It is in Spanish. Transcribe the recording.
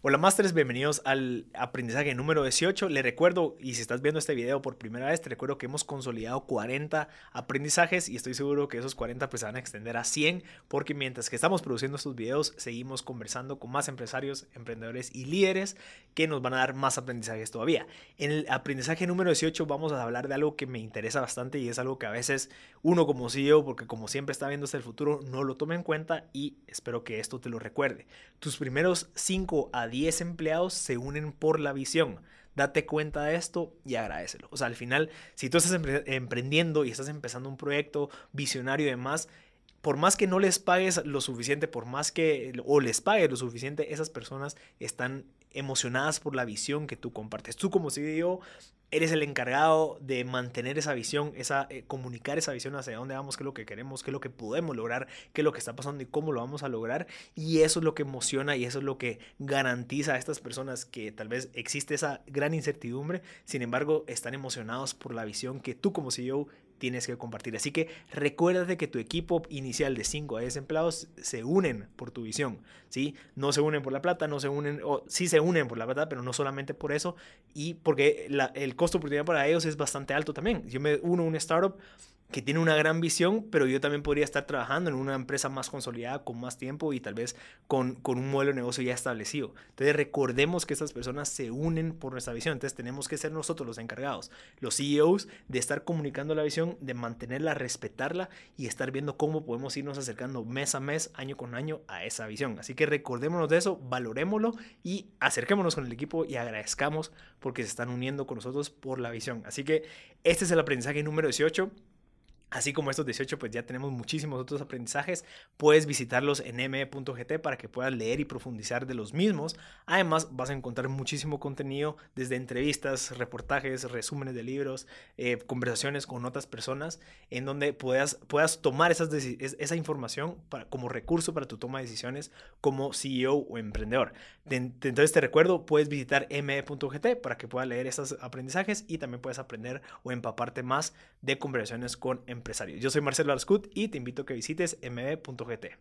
Hola Masters, bienvenidos al aprendizaje número 18. Le recuerdo, y si estás viendo este video por primera vez, te recuerdo que hemos consolidado 40 aprendizajes y estoy seguro que esos 40 pues se van a extender a 100 porque mientras que estamos produciendo estos videos seguimos conversando con más empresarios, emprendedores y líderes que nos van a dar más aprendizajes todavía. En el aprendizaje número 18 vamos a hablar de algo que me interesa bastante y es algo que a veces uno como CEO, porque como siempre está viendo hasta el futuro, no lo toma en cuenta y espero que esto te lo recuerde. Tus primeros 5 a 10 empleados se unen por la visión. Date cuenta de esto y agradecelo. O sea, al final, si tú estás emprendiendo y estás empezando un proyecto visionario y demás, por más que no les pagues lo suficiente, por más que o les pagues lo suficiente, esas personas están emocionadas por la visión que tú compartes. Tú como CEO eres el encargado de mantener esa visión, esa, eh, comunicar esa visión hacia dónde vamos, qué es lo que queremos, qué es lo que podemos lograr, qué es lo que está pasando y cómo lo vamos a lograr. Y eso es lo que emociona y eso es lo que garantiza a estas personas que tal vez existe esa gran incertidumbre, sin embargo están emocionados por la visión que tú como CEO tienes que compartir. Así que recuérdate que tu equipo inicial de 5 a 10 empleados se unen por tu visión, ¿sí? No se unen por la plata, no se unen, o sí se unen por la plata, pero no solamente por eso, y porque el costo de oportunidad para ellos es bastante alto también. Yo me uno a un startup que tiene una gran visión, pero yo también podría estar trabajando en una empresa más consolidada, con más tiempo y tal vez con, con un modelo de negocio ya establecido. Entonces recordemos que estas personas se unen por nuestra visión, entonces tenemos que ser nosotros los encargados, los CEOs, de estar comunicando la visión, de mantenerla, respetarla y estar viendo cómo podemos irnos acercando mes a mes, año con año a esa visión. Así que recordémonos de eso, valorémoslo y acerquémonos con el equipo y agradezcamos porque se están uniendo con nosotros por la visión. Así que este es el aprendizaje número 18. Así como estos 18, pues ya tenemos muchísimos otros aprendizajes. Puedes visitarlos en me.gt para que puedas leer y profundizar de los mismos. Además, vas a encontrar muchísimo contenido desde entrevistas, reportajes, resúmenes de libros, eh, conversaciones con otras personas, en donde puedas, puedas tomar esas esa información para, como recurso para tu toma de decisiones como CEO o emprendedor. Entonces te recuerdo, puedes visitar me.gt para que puedas leer esos aprendizajes y también puedes aprender o empaparte más de conversaciones con empresarios Yo soy Marcelo Arscut y te invito a que visites mb.gt.